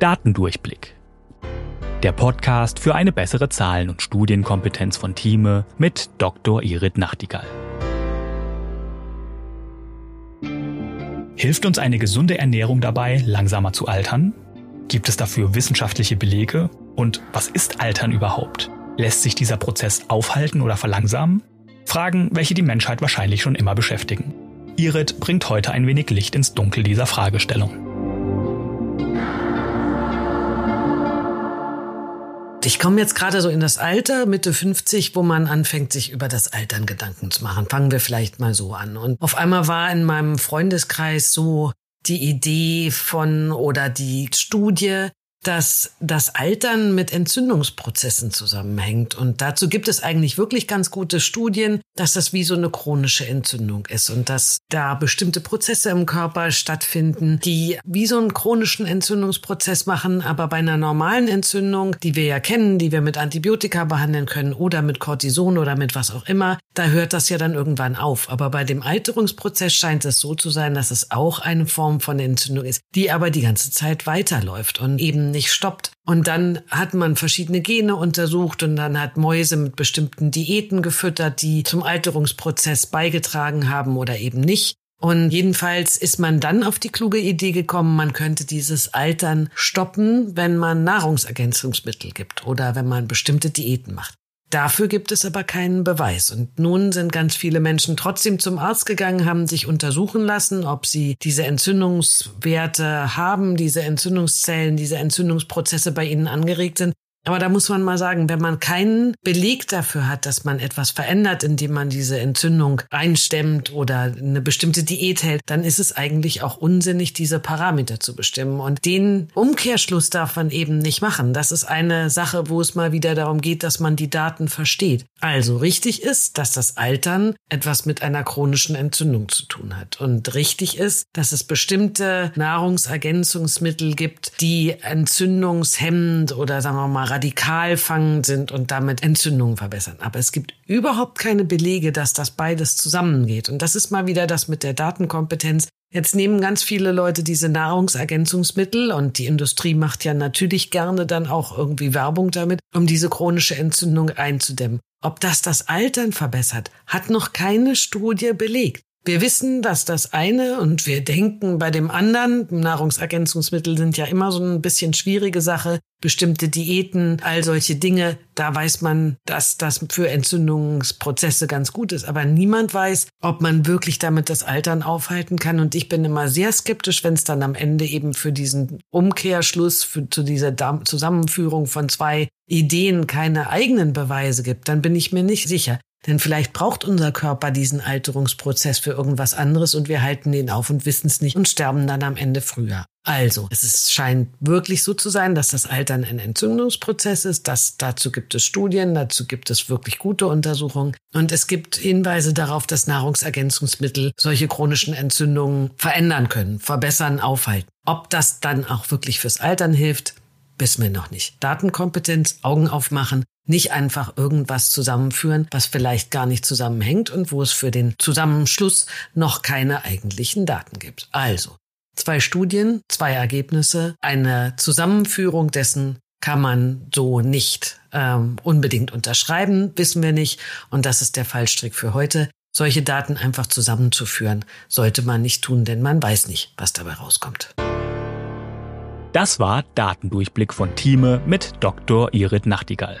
Datendurchblick. Der Podcast für eine bessere Zahlen- und Studienkompetenz von Thieme mit Dr. Irit Nachtigall. Hilft uns eine gesunde Ernährung dabei, langsamer zu altern? Gibt es dafür wissenschaftliche Belege? Und was ist Altern überhaupt? Lässt sich dieser Prozess aufhalten oder verlangsamen? Fragen, welche die Menschheit wahrscheinlich schon immer beschäftigen. Irit bringt heute ein wenig Licht ins Dunkel dieser Fragestellung. Ich komme jetzt gerade so in das Alter, Mitte 50, wo man anfängt, sich über das Altern Gedanken zu machen. Fangen wir vielleicht mal so an. Und auf einmal war in meinem Freundeskreis so die Idee von oder die Studie, dass das Altern mit Entzündungsprozessen zusammenhängt. Und dazu gibt es eigentlich wirklich ganz gute Studien, dass das wie so eine chronische Entzündung ist und dass da bestimmte Prozesse im Körper stattfinden, die wie so einen chronischen Entzündungsprozess machen, aber bei einer normalen Entzündung, die wir ja kennen, die wir mit Antibiotika behandeln können oder mit Cortison oder mit was auch immer, da hört das ja dann irgendwann auf. Aber bei dem Alterungsprozess scheint es so zu sein, dass es auch eine Form von Entzündung ist, die aber die ganze Zeit weiterläuft und eben nicht stoppt. Und dann hat man verschiedene Gene untersucht und dann hat Mäuse mit bestimmten Diäten gefüttert, die zum Alterungsprozess beigetragen haben oder eben nicht. Und jedenfalls ist man dann auf die kluge Idee gekommen, man könnte dieses Altern stoppen, wenn man Nahrungsergänzungsmittel gibt oder wenn man bestimmte Diäten macht. Dafür gibt es aber keinen Beweis. Und nun sind ganz viele Menschen trotzdem zum Arzt gegangen, haben sich untersuchen lassen, ob sie diese Entzündungswerte haben, diese Entzündungszellen, diese Entzündungsprozesse bei ihnen angeregt sind. Aber da muss man mal sagen, wenn man keinen Beleg dafür hat, dass man etwas verändert, indem man diese Entzündung einstemmt oder eine bestimmte Diät hält, dann ist es eigentlich auch unsinnig, diese Parameter zu bestimmen. Und den Umkehrschluss darf man eben nicht machen. Das ist eine Sache, wo es mal wieder darum geht, dass man die Daten versteht. Also richtig ist, dass das Altern etwas mit einer chronischen Entzündung zu tun hat. Und richtig ist, dass es bestimmte Nahrungsergänzungsmittel gibt, die entzündungshemmend oder sagen wir mal radikal fangend sind und damit Entzündungen verbessern. Aber es gibt überhaupt keine Belege, dass das beides zusammengeht. Und das ist mal wieder das mit der Datenkompetenz. Jetzt nehmen ganz viele Leute diese Nahrungsergänzungsmittel und die Industrie macht ja natürlich gerne dann auch irgendwie Werbung damit, um diese chronische Entzündung einzudämmen. Ob das das Altern verbessert, hat noch keine Studie belegt. Wir wissen, dass das eine und wir denken bei dem anderen, Nahrungsergänzungsmittel sind ja immer so ein bisschen schwierige Sache, bestimmte Diäten, all solche Dinge, da weiß man, dass das für Entzündungsprozesse ganz gut ist. Aber niemand weiß, ob man wirklich damit das Altern aufhalten kann. Und ich bin immer sehr skeptisch, wenn es dann am Ende eben für diesen Umkehrschluss, für, zu dieser Zusammenführung von zwei Ideen keine eigenen Beweise gibt, dann bin ich mir nicht sicher. Denn vielleicht braucht unser Körper diesen Alterungsprozess für irgendwas anderes und wir halten den auf und wissen es nicht und sterben dann am Ende früher. Also, es ist, scheint wirklich so zu sein, dass das Altern ein Entzündungsprozess ist. Das, dazu gibt es Studien, dazu gibt es wirklich gute Untersuchungen. Und es gibt Hinweise darauf, dass Nahrungsergänzungsmittel solche chronischen Entzündungen verändern können, verbessern, aufhalten. Ob das dann auch wirklich fürs Altern hilft, wissen wir noch nicht. Datenkompetenz, Augen aufmachen, nicht einfach irgendwas zusammenführen, was vielleicht gar nicht zusammenhängt und wo es für den Zusammenschluss noch keine eigentlichen Daten gibt. Also, zwei Studien, zwei Ergebnisse, eine Zusammenführung dessen kann man so nicht ähm, unbedingt unterschreiben, wissen wir nicht. Und das ist der Fallstrick für heute. Solche Daten einfach zusammenzuführen, sollte man nicht tun, denn man weiß nicht, was dabei rauskommt. Das war Datendurchblick von Thieme mit Dr. Irit Nachtigall.